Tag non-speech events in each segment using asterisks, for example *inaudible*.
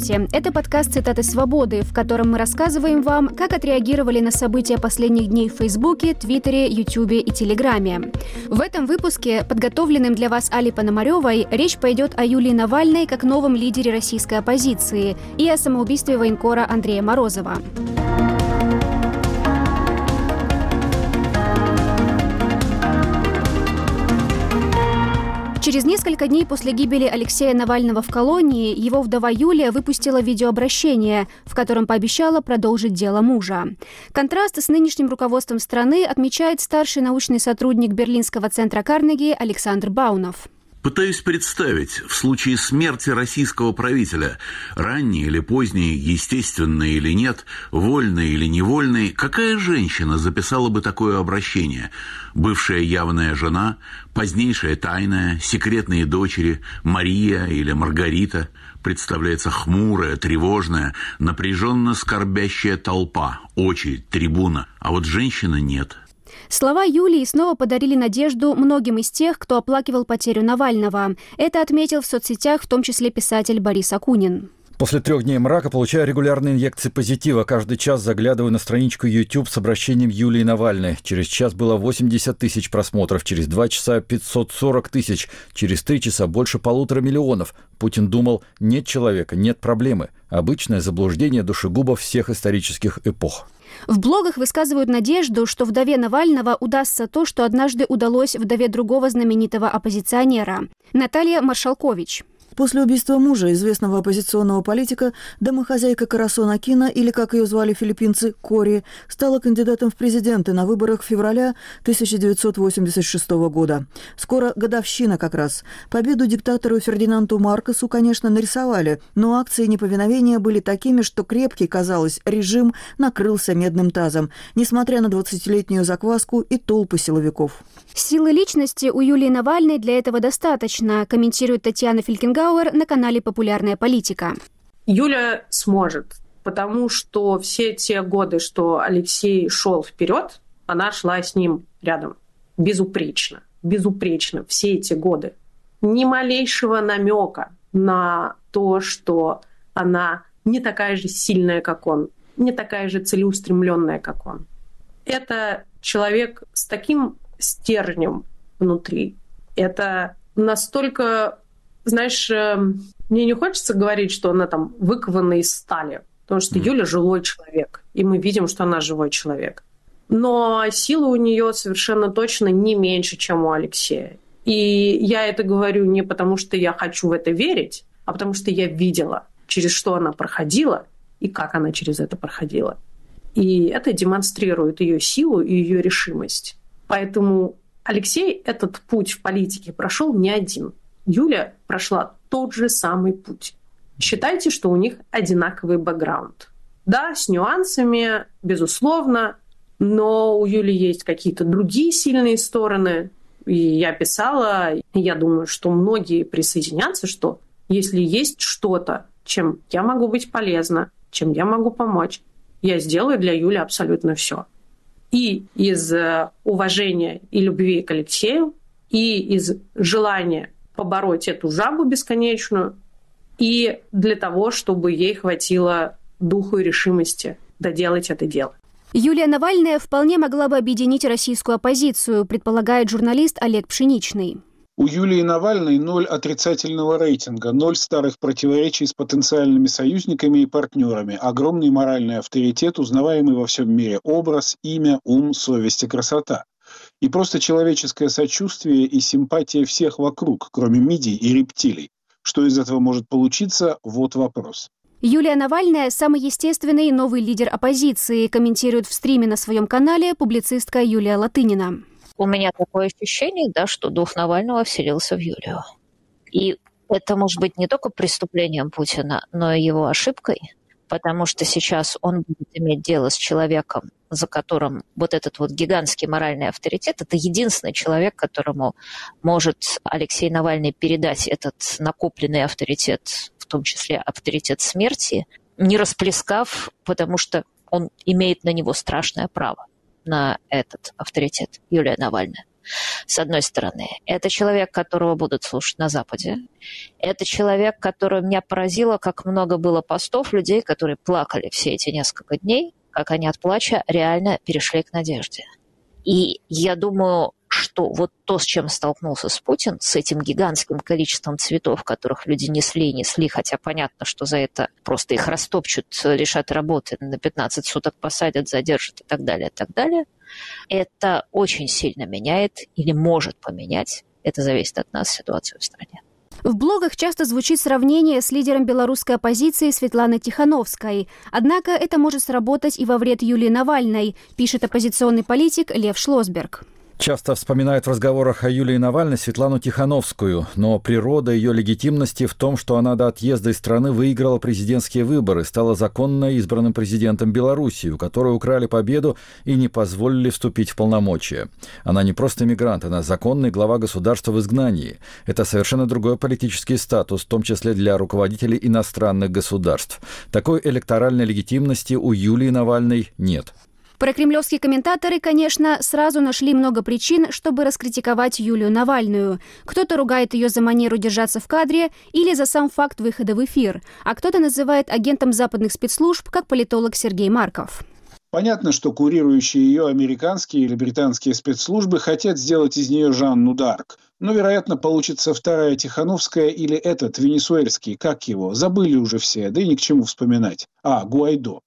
Здравствуйте! Это подкаст «Цитаты свободы», в котором мы рассказываем вам, как отреагировали на события последних дней в Фейсбуке, Твиттере, Ютубе и Телеграме. В этом выпуске, подготовленным для вас Али Пономаревой, речь пойдет о Юлии Навальной как новом лидере российской оппозиции и о самоубийстве военкора Андрея Морозова. Через несколько дней после гибели Алексея Навального в колонии его вдова Юлия выпустила видеообращение, в котором пообещала продолжить дело мужа. Контраст с нынешним руководством страны отмечает старший научный сотрудник Берлинского центра Карнеги Александр Баунов. Пытаюсь представить, в случае смерти российского правителя, ранний или поздний, естественный или нет, вольный или невольный, какая женщина записала бы такое обращение? Бывшая явная жена, позднейшая тайная, секретные дочери, Мария или Маргарита, представляется хмурая, тревожная, напряженно скорбящая толпа, очередь, трибуна, а вот женщины нет – Слова Юлии снова подарили надежду многим из тех, кто оплакивал потерю Навального. Это отметил в соцсетях в том числе писатель Борис Акунин. После трех дней мрака получаю регулярные инъекции позитива. Каждый час заглядываю на страничку YouTube с обращением Юлии Навальной. Через час было 80 тысяч просмотров, через два часа 540 тысяч, через три часа больше полутора миллионов. Путин думал, нет человека, нет проблемы. Обычное заблуждение душегубов всех исторических эпох. В блогах высказывают надежду, что вдове Навального удастся то, что однажды удалось вдове другого знаменитого оппозиционера – Наталья Маршалкович. После убийства мужа, известного оппозиционного политика, домохозяйка Карасона Кина, или, как ее звали филиппинцы, Кори, стала кандидатом в президенты на выборах февраля 1986 года. Скоро годовщина как раз. Победу диктатору Фердинанду Маркосу, конечно, нарисовали, но акции неповиновения были такими, что крепкий, казалось, режим накрылся медным тазом, несмотря на 20-летнюю закваску и толпы силовиков. Силы личности у Юлии Навальной для этого достаточно, комментирует Татьяна Филькингау Гауэр на канале «Популярная политика». Юля сможет, потому что все те годы, что Алексей шел вперед, она шла с ним рядом. Безупречно. Безупречно. Все эти годы. Ни малейшего намека на то, что она не такая же сильная, как он, не такая же целеустремленная, как он. Это человек с таким стержнем внутри. Это настолько знаешь, эм, мне не хочется говорить, что она там выкована из стали, потому что mm. Юля живой человек, и мы видим, что она живой человек. Но сила у нее совершенно точно не меньше, чем у Алексея. И я это говорю не потому, что я хочу в это верить, а потому что я видела, через что она проходила и как она через это проходила. И это демонстрирует ее силу и ее решимость. Поэтому Алексей этот путь в политике прошел не один. Юля прошла тот же самый путь. Считайте, что у них одинаковый бэкграунд. Да, с нюансами, безусловно, но у Юли есть какие-то другие сильные стороны. И я писала, я думаю, что многие присоединятся, что если есть что-то, чем я могу быть полезна, чем я могу помочь, я сделаю для Юли абсолютно все. И из э, уважения и любви к Алексею, и из желания побороть эту жабу бесконечную, и для того, чтобы ей хватило духу и решимости доделать это дело. Юлия Навальная вполне могла бы объединить российскую оппозицию, предполагает журналист Олег Пшеничный. У Юлии Навальной ноль отрицательного рейтинга, ноль старых противоречий с потенциальными союзниками и партнерами, огромный моральный авторитет, узнаваемый во всем мире образ, имя, ум, совесть и красота и просто человеческое сочувствие и симпатия всех вокруг, кроме мидий и рептилий. Что из этого может получиться, вот вопрос. Юлия Навальная – самый естественный новый лидер оппозиции, комментирует в стриме на своем канале публицистка Юлия Латынина. У меня такое ощущение, да, что дух Навального вселился в Юлию. И это может быть не только преступлением Путина, но и его ошибкой, потому что сейчас он будет иметь дело с человеком, за которым вот этот вот гигантский моральный авторитет, это единственный человек, которому может Алексей Навальный передать этот накопленный авторитет, в том числе авторитет смерти, не расплескав, потому что он имеет на него страшное право, на этот авторитет Юлия Навальная. с одной стороны. Это человек, которого будут слушать на Западе. Это человек, который меня поразило, как много было постов людей, которые плакали все эти несколько дней, как они от плача реально перешли к надежде. И я думаю, что вот то, с чем столкнулся с Путин, с этим гигантским количеством цветов, которых люди несли и несли, хотя понятно, что за это просто их растопчут, лишат работы, на 15 суток посадят, задержат и так далее, и так далее, это очень сильно меняет или может поменять, это зависит от нас, ситуацию в стране. В блогах часто звучит сравнение с лидером белорусской оппозиции Светланой Тихановской. Однако это может сработать и во вред Юлии Навальной, пишет оппозиционный политик Лев Шлосберг. Часто вспоминают в разговорах о Юлии Навальной Светлану Тихановскую, но природа ее легитимности в том, что она до отъезда из страны выиграла президентские выборы, стала законно избранным президентом Белоруссии, у которой украли победу и не позволили вступить в полномочия. Она не просто мигрант, она законный глава государства в изгнании. Это совершенно другой политический статус, в том числе для руководителей иностранных государств. Такой электоральной легитимности у Юлии Навальной нет. Прокремлевские комментаторы, конечно, сразу нашли много причин, чтобы раскритиковать Юлию Навальную. Кто-то ругает ее за манеру держаться в кадре или за сам факт выхода в эфир, а кто-то называет агентом западных спецслужб, как политолог Сергей Марков. Понятно, что курирующие ее американские или британские спецслужбы хотят сделать из нее Жанну Дарк. Но, вероятно, получится вторая Тихановская или этот, венесуэльский, как его, забыли уже все, да и ни к чему вспоминать. А, Гуайдо.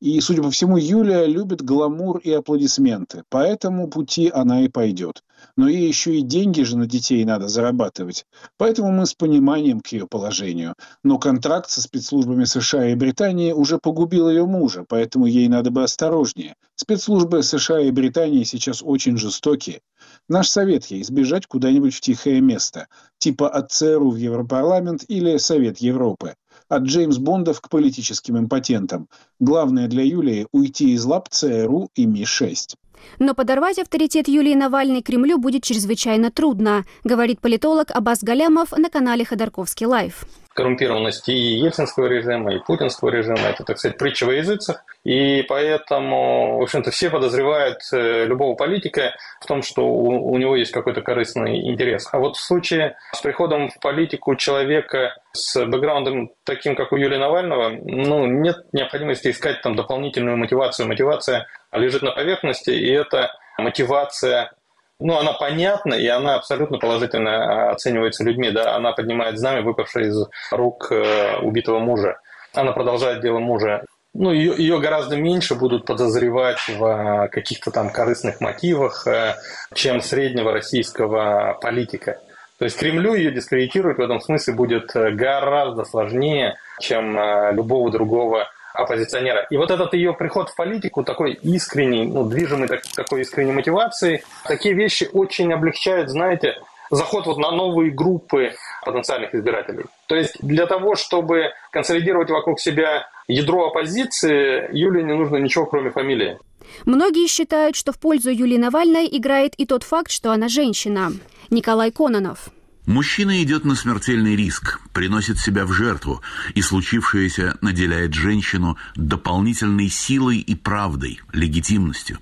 И, судя по всему, Юлия любит гламур и аплодисменты. По этому пути она и пойдет. Но ей еще и деньги же на детей надо зарабатывать. Поэтому мы с пониманием к ее положению. Но контракт со спецслужбами США и Британии уже погубил ее мужа, поэтому ей надо бы осторожнее. Спецслужбы США и Британии сейчас очень жестокие. Наш совет ей – сбежать куда-нибудь в тихое место, типа от ЦРУ в Европарламент или Совет Европы от Джеймс Бондов к политическим импотентам. Главное для Юлии – уйти из лап ЦРУ и Ми-6. Но подорвать авторитет Юлии Навальной Кремлю будет чрезвычайно трудно, говорит политолог Абаз Галямов на канале Ходорковский Лайв коррумпированности и ельцинского режима, и путинского режима. Это, так сказать, притча во языцах. И поэтому, в общем-то, все подозревают э, любого политика в том, что у, у него есть какой-то корыстный интерес. А вот в случае с приходом в политику человека с бэкграундом таким, как у Юлии Навального, ну, нет необходимости искать там дополнительную мотивацию. Мотивация лежит на поверхности, и это мотивация ну, она понятна, и она абсолютно положительно а, оценивается людьми. Да? Она поднимает знамя, выпавшее из рук э, убитого мужа. Она продолжает дело мужа. Ну, ее, ее гораздо меньше будут подозревать в а, каких-то там корыстных мотивах, э, чем среднего российского политика. То есть Кремлю ее дискредитировать в этом смысле будет э, гораздо сложнее, чем любого другого оппозиционера. И вот этот ее приход в политику, такой искренний, ну, движимый так, такой искренней мотивацией, такие вещи очень облегчают, знаете, заход вот на новые группы потенциальных избирателей. То есть для того, чтобы консолидировать вокруг себя ядро оппозиции, Юлии не нужно ничего, кроме фамилии. Многие считают, что в пользу Юлии Навальной играет и тот факт, что она женщина. Николай Кононов. Мужчина идет на смертельный риск, приносит себя в жертву, и случившееся наделяет женщину дополнительной силой и правдой, легитимностью.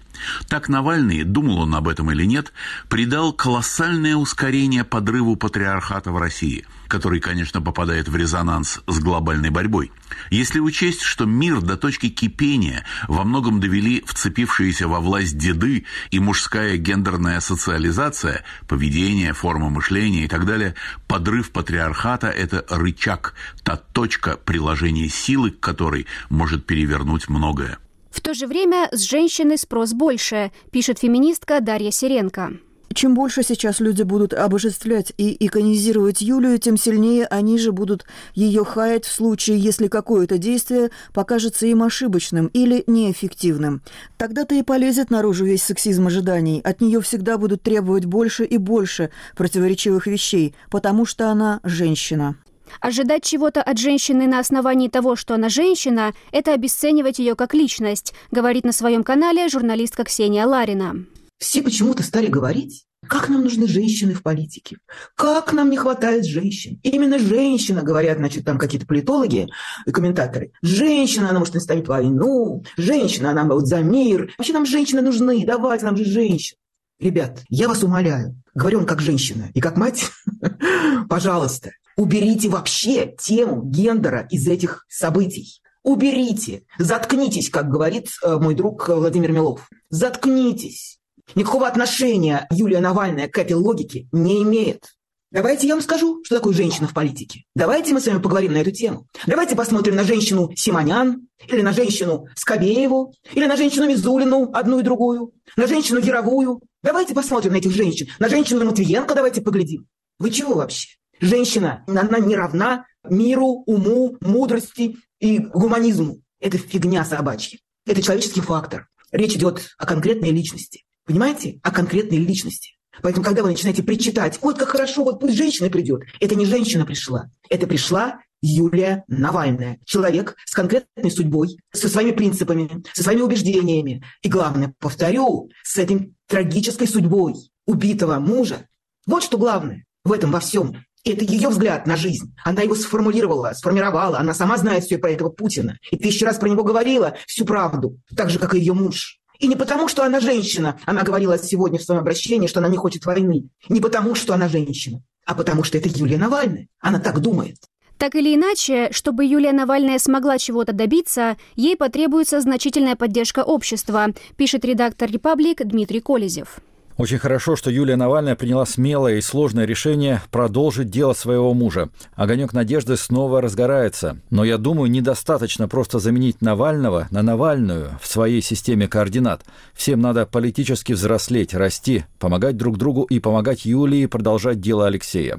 Так Навальный, думал он об этом или нет, придал колоссальное ускорение подрыву патриархата в России, который, конечно, попадает в резонанс с глобальной борьбой. Если учесть, что мир до точки кипения во многом довели вцепившиеся во власть деды и мужская гендерная социализация, поведение, форма мышления и так далее, подрыв патриархата – это рычаг, та точка приложения силы, к которой может перевернуть многое. В то же время с женщины спрос больше, пишет феминистка Дарья Сиренко. Чем больше сейчас люди будут обожествлять и иконизировать Юлию, тем сильнее они же будут ее хаять в случае, если какое-то действие покажется им ошибочным или неэффективным. Тогда-то и полезет наружу весь сексизм ожиданий. От нее всегда будут требовать больше и больше противоречивых вещей, потому что она женщина. Ожидать чего-то от женщины на основании того, что она женщина, это обесценивать ее как личность, говорит на своем канале журналистка Ксения Ларина. Все почему-то стали говорить, как нам нужны женщины в политике? Как нам не хватает женщин? Именно женщина, говорят, значит, там какие-то политологи и комментаторы. Женщина, она может остановить войну. Женщина, она вот за мир. Вообще нам женщины нужны. Давайте нам же женщин. Ребят, я вас умоляю, говорю вам как женщина и как мать, *laughs* пожалуйста, уберите вообще тему гендера из этих событий. Уберите, заткнитесь, как говорит э, мой друг Владимир Милов. Заткнитесь. Никакого отношения Юлия Навальная к этой логике не имеет. Давайте я вам скажу, что такое женщина в политике. Давайте мы с вами поговорим на эту тему. Давайте посмотрим на женщину Симонян, или на женщину Скобееву, или на женщину Мизулину, одну и другую, на женщину Яровую. Давайте посмотрим на этих женщин. На женщину Матвиенко давайте поглядим. Вы чего вообще? Женщина, она не равна миру, уму, мудрости и гуманизму. Это фигня собачья. Это человеческий фактор. Речь идет о конкретной личности. Понимаете? О конкретной личности. Поэтому, когда вы начинаете причитать, вот как хорошо, вот пусть женщина придет, это не женщина пришла, это пришла Юлия Навальная. Человек с конкретной судьбой, со своими принципами, со своими убеждениями. И главное, повторю, с этой трагической судьбой убитого мужа. Вот что главное в этом во всем. Это ее взгляд на жизнь. Она его сформулировала, сформировала. Она сама знает все про этого Путина. И тысячу раз про него говорила всю правду. Так же, как и ее муж. И не потому, что она женщина. Она говорила сегодня в своем обращении, что она не хочет войны. Не потому, что она женщина, а потому, что это Юлия Навальная. Она так думает. Так или иначе, чтобы Юлия Навальная смогла чего-то добиться, ей потребуется значительная поддержка общества, пишет редактор «Репаблик» Дмитрий Колезев. Очень хорошо, что Юлия Навальная приняла смелое и сложное решение продолжить дело своего мужа. Огонек надежды снова разгорается. Но я думаю, недостаточно просто заменить Навального на Навальную в своей системе координат. Всем надо политически взрослеть, расти, помогать друг другу и помогать Юлии продолжать дело Алексея.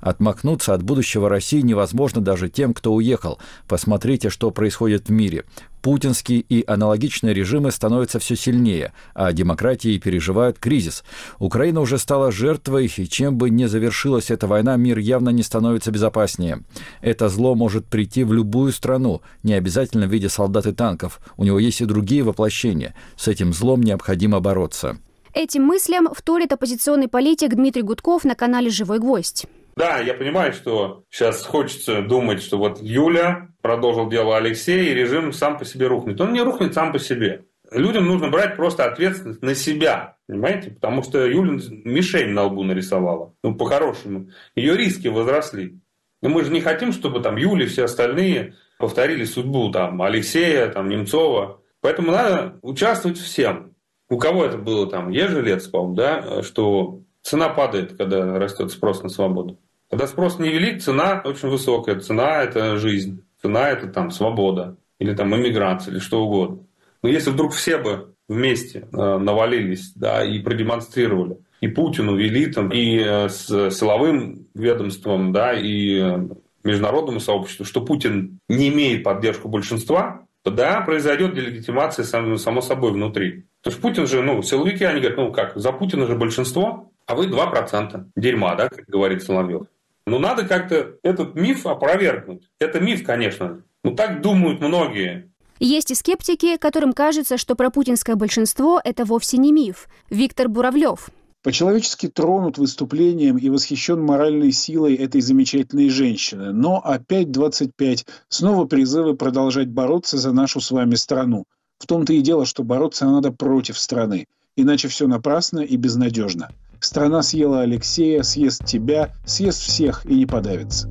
Отмахнуться от будущего России невозможно даже тем, кто уехал. Посмотрите, что происходит в мире. Путинские и аналогичные режимы становятся все сильнее, а демократии переживают кризис. Украина уже стала жертвой, и чем бы ни завершилась эта война, мир явно не становится безопаснее. Это зло может прийти в любую страну, не обязательно в виде солдат и танков. У него есть и другие воплощения. С этим злом необходимо бороться. Этим мыслям вторит оппозиционный политик Дмитрий Гудков на канале «Живой гвоздь». Да, я понимаю, что сейчас хочется думать, что вот Юля продолжил дело Алексея, и режим сам по себе рухнет. Он не рухнет сам по себе. Людям нужно брать просто ответственность на себя, понимаете? Потому что Юля мишень на лбу нарисовала. Ну, по-хорошему. Ее риски возросли. И мы же не хотим, чтобы там Юля и все остальные повторили судьбу там Алексея, там Немцова. Поэтому надо участвовать всем. У кого это было там? Ежелец, по-моему, да? Что цена падает, когда растет спрос на свободу. Когда спрос невелик, цена очень высокая. Цена – это жизнь. Цена – это там свобода. Или там иммиграция, или что угодно. Но если вдруг все бы вместе э, навалились да, и продемонстрировали, и Путину, и элитам, и э, с силовым ведомством, да, и э, международному сообществу, что Путин не имеет поддержку большинства, то да, произойдет делегитимация само собой внутри. Потому что Путин же, ну, силовики, они говорят, ну как, за Путина же большинство, а вы 2% дерьма, да, как говорит Соловьев. Но надо как-то этот миф опровергнуть. Это миф, конечно. Но так думают многие. Есть и скептики, которым кажется, что пропутинское большинство – это вовсе не миф. Виктор Буравлев. По-человечески тронут выступлением и восхищен моральной силой этой замечательной женщины. Но опять 25. Снова призывы продолжать бороться за нашу с вами страну. В том-то и дело, что бороться надо против страны. Иначе все напрасно и безнадежно. Страна съела Алексея, съест тебя, съест всех и не подавится.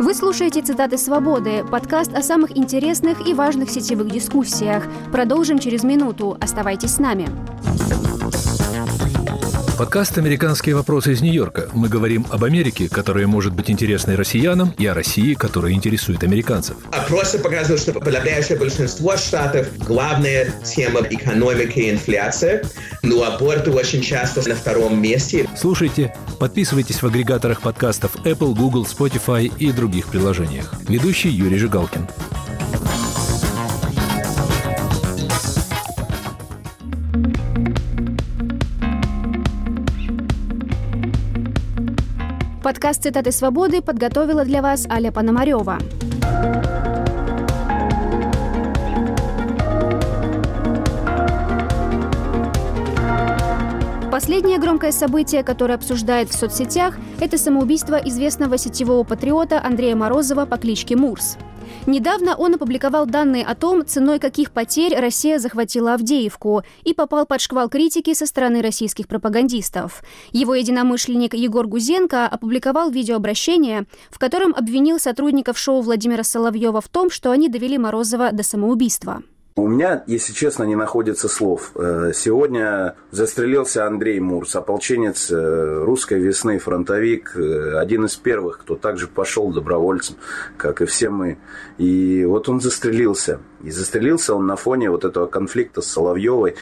Вы слушаете «Цитаты свободы» – подкаст о самых интересных и важных сетевых дискуссиях. Продолжим через минуту. Оставайтесь с нами. Подкаст «Американские вопросы из Нью-Йорка». Мы говорим об Америке, которая может быть интересной россиянам, и о России, которая интересует американцев. Опросы показывают, что подавляющее большинство штатов главная тема экономики и инфляция, но аборты очень часто на втором месте. Слушайте, подписывайтесь в агрегаторах подкастов Apple, Google, Spotify и других приложениях. Ведущий Юрий Жигалкин. Подкаст «Цитаты свободы» подготовила для вас Аля Пономарева. Последнее громкое событие, которое обсуждает в соцсетях, это самоубийство известного сетевого патриота Андрея Морозова по кличке Мурс. Недавно он опубликовал данные о том, ценой каких потерь Россия захватила Авдеевку и попал под шквал критики со стороны российских пропагандистов. Его единомышленник Егор Гузенко опубликовал видеообращение, в котором обвинил сотрудников шоу Владимира Соловьева в том, что они довели Морозова до самоубийства. У меня, если честно, не находится слов. Э, сегодня застрелился Андрей Мурс, ополченец э, русской весны, фронтовик, э, один из первых, кто также пошел добровольцем, как и все мы. И вот он застрелился. И застрелился он на фоне вот этого конфликта с Соловьевой,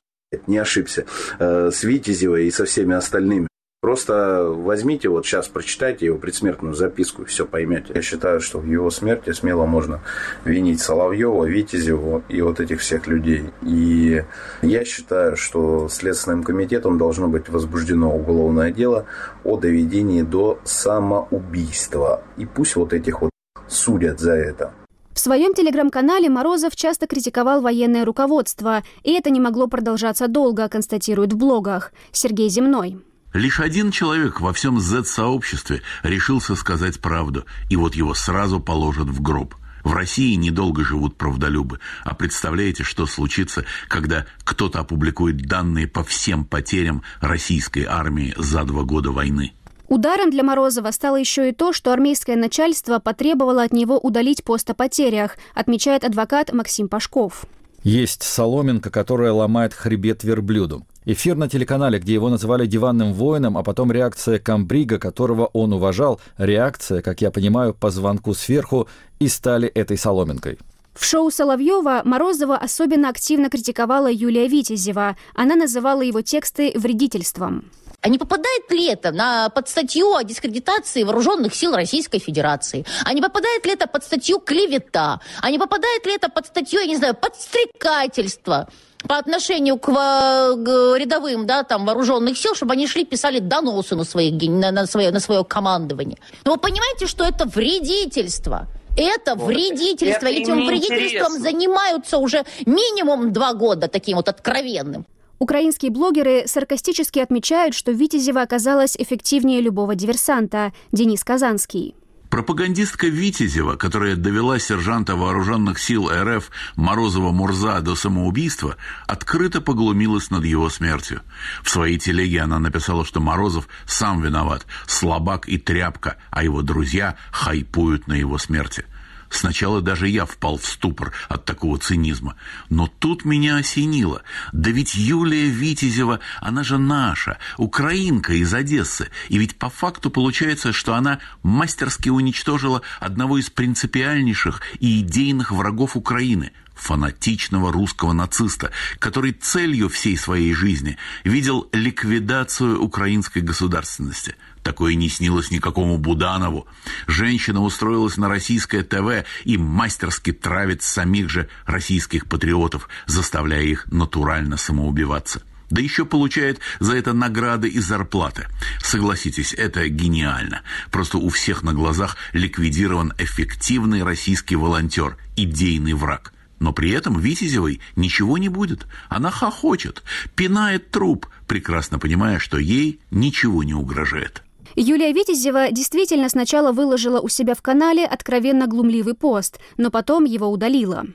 не ошибся, с Витязевой и со всеми остальными. Просто возьмите, вот сейчас прочитайте его предсмертную записку, и все поймете. Я считаю, что в его смерти смело можно винить Соловьева, Витязева и вот этих всех людей. И я считаю, что Следственным комитетом должно быть возбуждено уголовное дело о доведении до самоубийства. И пусть вот этих вот судят за это. В своем телеграм-канале Морозов часто критиковал военное руководство, и это не могло продолжаться долго, констатирует в блогах Сергей Земной. Лишь один человек во всем Z-сообществе решился сказать правду, и вот его сразу положат в гроб. В России недолго живут правдолюбы. А представляете, что случится, когда кто-то опубликует данные по всем потерям российской армии за два года войны? Ударом для Морозова стало еще и то, что армейское начальство потребовало от него удалить пост о потерях, отмечает адвокат Максим Пашков. Есть соломинка, которая ломает хребет верблюду. Эфир на телеканале, где его называли диванным воином, а потом реакция Камбрига, которого он уважал, реакция, как я понимаю, по звонку сверху, и стали этой соломинкой. В шоу Соловьева Морозова особенно активно критиковала Юлия Витязева. Она называла его тексты вредительством. А не попадает ли это на, под статью о дискредитации вооруженных сил Российской Федерации? А не попадает ли это под статью клевета? А не попадает ли это под статью, я не знаю, подстрекательство? По отношению к, к рядовым, да, там, вооруженных сил, чтобы они шли, писали доносы на, своих, на, на, свое, на свое командование. Но вы понимаете, что это вредительство? Это вот вредительство. Это Этим вредительством занимаются уже минимум два года, таким вот откровенным. Украинские блогеры саркастически отмечают, что Витязева оказалась эффективнее любого диверсанта. Денис Казанский. Пропагандистка Витязева, которая довела сержанта вооруженных сил РФ Морозова-Мурза до самоубийства, открыто поглумилась над его смертью. В своей телеге она написала, что Морозов сам виноват, слабак и тряпка, а его друзья хайпуют на его смерти – Сначала даже я впал в ступор от такого цинизма. Но тут меня осенило. Да ведь Юлия Витязева, она же наша, украинка из Одессы. И ведь по факту получается, что она мастерски уничтожила одного из принципиальнейших и идейных врагов Украины – фанатичного русского нациста, который целью всей своей жизни видел ликвидацию украинской государственности – Такое не снилось никакому Буданову. Женщина устроилась на российское ТВ и мастерски травит самих же российских патриотов, заставляя их натурально самоубиваться. Да еще получает за это награды и зарплаты. Согласитесь, это гениально. Просто у всех на глазах ликвидирован эффективный российский волонтер, идейный враг. Но при этом Витязевой ничего не будет. Она хохочет, пинает труп, прекрасно понимая, что ей ничего не угрожает. Юлия Витязева действительно сначала выложила у себя в канале откровенно глумливый пост, но потом его удалила.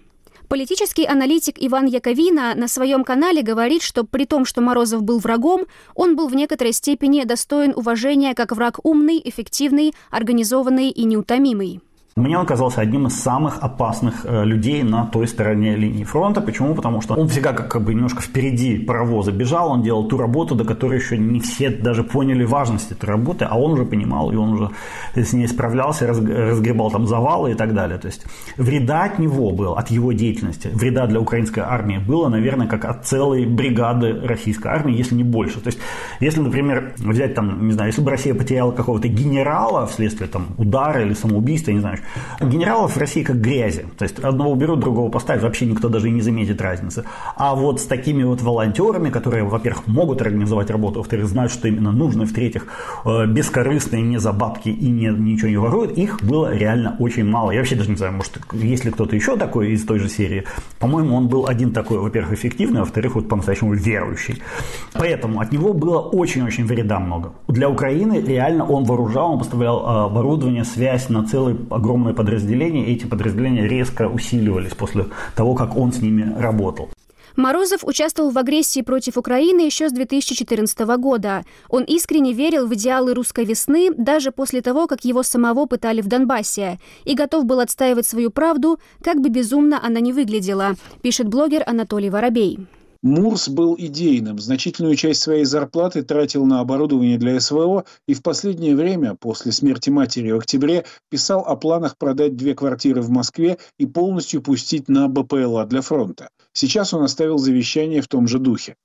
Политический аналитик Иван Яковина на своем канале говорит, что при том, что Морозов был врагом, он был в некоторой степени достоин уважения как враг умный, эффективный, организованный и неутомимый. Мне он казался одним из самых опасных э, людей на той стороне линии фронта. Почему? Потому что он всегда как, бы немножко впереди паровоза бежал, он делал ту работу, до которой еще не все даже поняли важность этой работы, а он уже понимал, и он уже с ней справлялся, разгребал там завалы и так далее. То есть вреда от него был, от его деятельности, вреда для украинской армии было, наверное, как от целой бригады российской армии, если не больше. То есть если, например, взять там, не знаю, если бы Россия потеряла какого-то генерала вследствие там удара или самоубийства, не знаю, Генералов в России как грязи. То есть одного уберут, другого поставят, вообще никто даже и не заметит разницы. А вот с такими вот волонтерами, которые, во-первых, могут организовать работу, во-вторых, знают, что именно нужно, в-третьих, э, бескорыстные, не за бабки и не, ничего не воруют, их было реально очень мало. Я вообще даже не знаю, может, есть ли кто-то еще такой из той же серии. По-моему, он был один такой, во-первых, эффективный, а во-вторых, вот по-настоящему верующий. Поэтому от него было очень-очень вреда много. Для Украины реально он вооружал, он поставлял э, оборудование, связь на целый огромный огромные подразделения, и эти подразделения резко усиливались после того, как он с ними работал. Морозов участвовал в агрессии против Украины еще с 2014 года. Он искренне верил в идеалы русской весны даже после того, как его самого пытали в Донбассе, и готов был отстаивать свою правду, как бы безумно она ни выглядела, пишет блогер Анатолий Воробей. Мурс был идейным, значительную часть своей зарплаты тратил на оборудование для СВО и в последнее время, после смерти матери в октябре, писал о планах продать две квартиры в Москве и полностью пустить на БПЛА для фронта. Сейчас он оставил завещание в том же духе.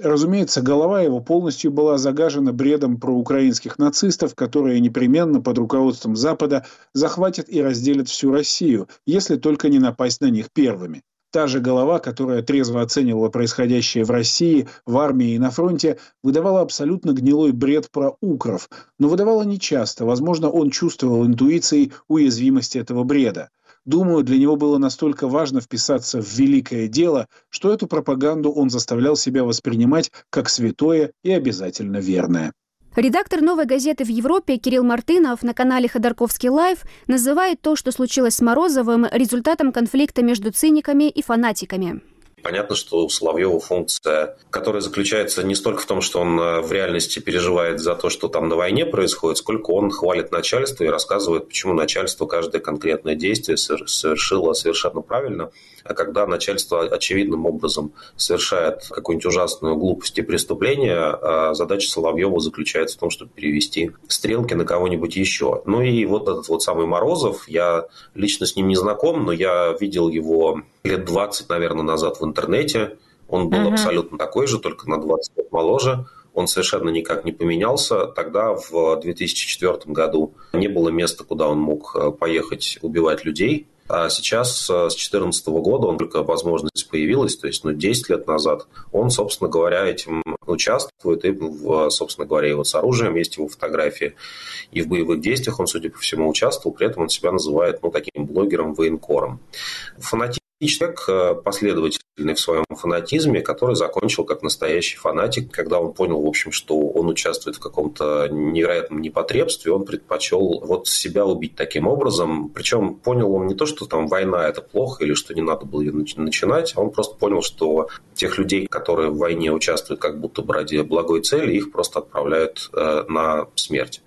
Разумеется, голова его полностью была загажена бредом про украинских нацистов, которые непременно под руководством Запада захватят и разделят всю Россию, если только не напасть на них первыми. Та же голова, которая трезво оценивала происходящее в России, в армии и на фронте, выдавала абсолютно гнилой бред про укров, но выдавала нечасто, возможно, он чувствовал интуицией уязвимость этого бреда. Думаю, для него было настолько важно вписаться в великое дело, что эту пропаганду он заставлял себя воспринимать как святое и обязательно верное. Редактор «Новой газеты» в Европе Кирилл Мартынов на канале «Ходорковский Live» называет то, что случилось с Морозовым, результатом конфликта между циниками и фанатиками. Понятно, что у Соловьева функция, которая заключается не столько в том, что он э, в реальности переживает за то, что там на войне происходит, сколько он хвалит начальство и рассказывает, почему начальство каждое конкретное действие совершило совершенно правильно. А когда начальство очевидным образом совершает какую-нибудь ужасную глупость и преступление, а задача Соловьева заключается в том, чтобы перевести стрелки на кого-нибудь еще. Ну и вот этот вот самый Морозов, я лично с ним не знаком, но я видел его лет 20, наверное, назад в интернете. Он был uh-huh. абсолютно такой же, только на 20 лет моложе. Он совершенно никак не поменялся. Тогда, в 2004 году, не было места, куда он мог э, поехать убивать людей. А сейчас, э, с 2014 года, он только возможность появилась, то есть ну, 10 лет назад, он, собственно говоря, этим участвует, и, собственно говоря, и вот с оружием есть его фотографии, и в боевых действиях он, судя по всему, участвовал, при этом он себя называет ну, таким блогером-военкором. Фанатизм человек э, последовательный в своем фанатизме, который закончил как настоящий фанатик. Когда он понял, в общем, что он участвует в каком-то невероятном непотребстве, он предпочел вот себя убить таким образом. Причем понял он не то, что там война это плохо или что не надо было ее начинать, а он просто понял, что тех людей, которые в войне участвуют как будто бы ради благой цели, их просто отправляют э, на смерть.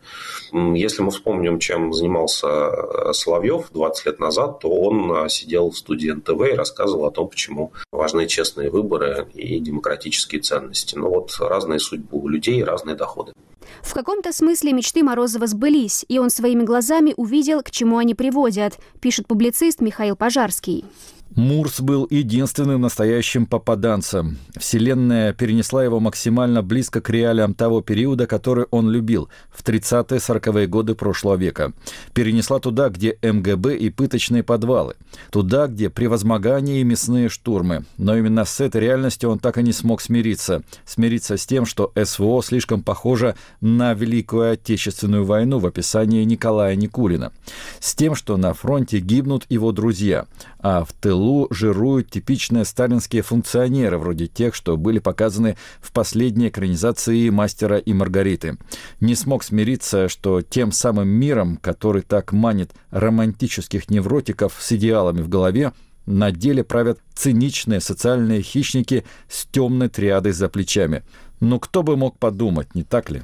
Если мы вспомним, чем занимался э, Соловьев 20 лет назад, то он сидел в студии НТВ и рассказывал о том, почему важны честные выборы и демократические ценности. Но вот разные судьбы у людей, разные доходы. В каком-то смысле мечты Морозова сбылись, и он своими глазами увидел, к чему они приводят, пишет публицист Михаил Пожарский. Мурс был единственным настоящим попаданцем. Вселенная перенесла его максимально близко к реалиям того периода, который он любил, в 30-40-е годы прошлого века. Перенесла туда, где МГБ и пыточные подвалы. Туда, где превозмогание и мясные штурмы. Но именно с этой реальностью он так и не смог смириться. Смириться с тем, что СВО слишком похоже на Великую Отечественную войну в описании Николая Никулина. С тем, что на фронте гибнут его друзья, а в тылу тылу жируют типичные сталинские функционеры, вроде тех, что были показаны в последней экранизации «Мастера и Маргариты». Не смог смириться, что тем самым миром, который так манит романтических невротиков с идеалами в голове, на деле правят циничные социальные хищники с темной триадой за плечами. Но кто бы мог подумать, не так ли?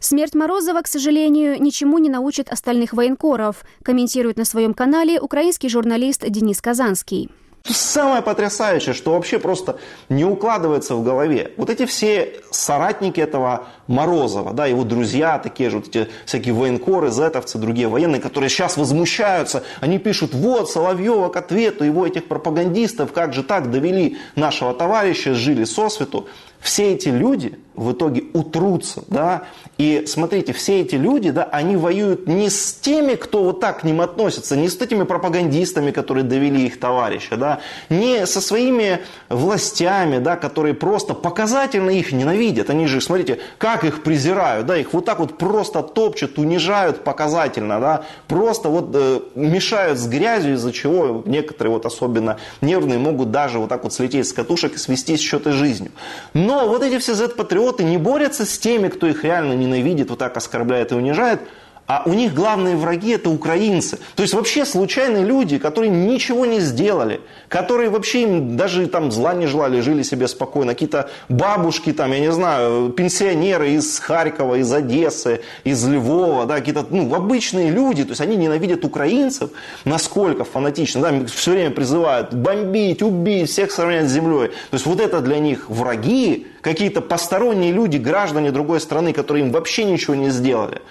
Смерть Морозова, к сожалению, ничему не научит остальных военкоров, комментирует на своем канале украинский журналист Денис Казанский. Самое потрясающее, что вообще просто не укладывается в голове. Вот эти все соратники этого Морозова, да, его друзья, такие же вот эти всякие военкоры, зетовцы, другие военные, которые сейчас возмущаются, они пишут, вот, Соловьева к ответу, его этих пропагандистов, как же так довели нашего товарища, жили сосвету. Все эти люди в итоге утрутся, да, и смотрите, все эти люди, да, они воюют не с теми, кто вот так к ним относится, не с этими пропагандистами, которые довели их товарища, да, не со своими властями, да, которые просто показательно их ненавидят. Они же, смотрите, как их презирают, да, их вот так вот просто топчут, унижают показательно, да, просто вот э, мешают с грязью, из-за чего некоторые вот особенно нервные могут даже вот так вот слететь с катушек и свести счеты жизнью. Но вот эти все Z-патриоты не борются с теми, кто их реально не ненавидит, вот так оскорбляет и унижает, а у них главные враги это украинцы. То есть вообще случайные люди, которые ничего не сделали, которые вообще им даже там зла не желали, жили себе спокойно. Какие-то бабушки там, я не знаю, пенсионеры из Харькова, из Одессы, из Львова, да, какие-то ну, обычные люди, то есть они ненавидят украинцев, насколько фанатично, да, все время призывают бомбить, убить, всех сравнять с землей. То есть вот это для них враги, какие-то посторонние люди, граждане другой страны, которые им вообще ничего не сделали.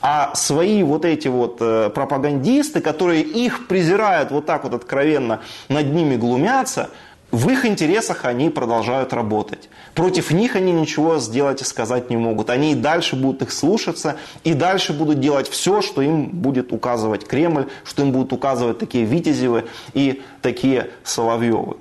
А свои вот эти вот э, пропагандисты, которые их презирают вот так вот откровенно, над ними глумятся, в их интересах они продолжают работать. Против них они ничего сделать и сказать не могут. Они и дальше будут их слушаться, и дальше будут делать все, что им будет указывать Кремль, что им будут указывать такие Витязевы и такие Соловьевы.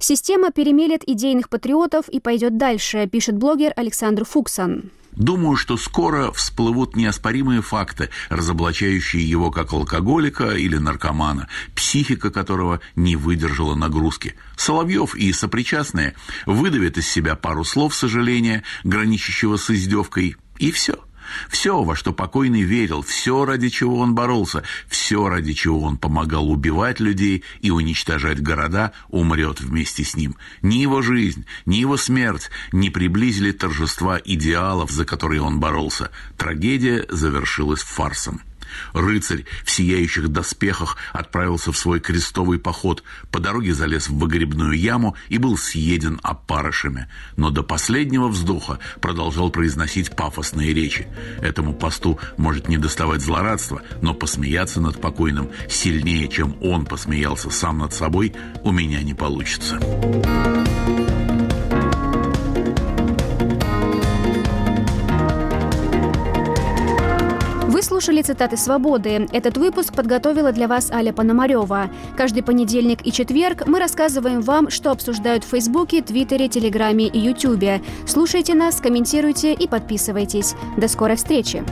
Система перемелет идейных патриотов и пойдет дальше, пишет блогер Александр Фуксан. Думаю, что скоро всплывут неоспоримые факты, разоблачающие его как алкоголика или наркомана, психика которого не выдержала нагрузки. Соловьев и сопричастные выдавят из себя пару слов сожаления, граничащего с издевкой, и все – все, во что покойный верил, все, ради чего он боролся, все, ради чего он помогал убивать людей и уничтожать города, умрет вместе с ним. Ни его жизнь, ни его смерть не приблизили торжества идеалов, за которые он боролся. Трагедия завершилась фарсом. Рыцарь в сияющих доспехах отправился в свой крестовый поход, по дороге залез в выгребную яму и был съеден опарышами. Но до последнего вздоха продолжал произносить пафосные речи. Этому посту может не доставать злорадства, но посмеяться над покойным сильнее, чем он посмеялся сам над собой, у меня не получится. Слушали цитаты «Свободы». Этот выпуск подготовила для вас Аля Пономарева. Каждый понедельник и четверг мы рассказываем вам, что обсуждают в Фейсбуке, Твиттере, Телеграме и Ютубе. Слушайте нас, комментируйте и подписывайтесь. До скорой встречи!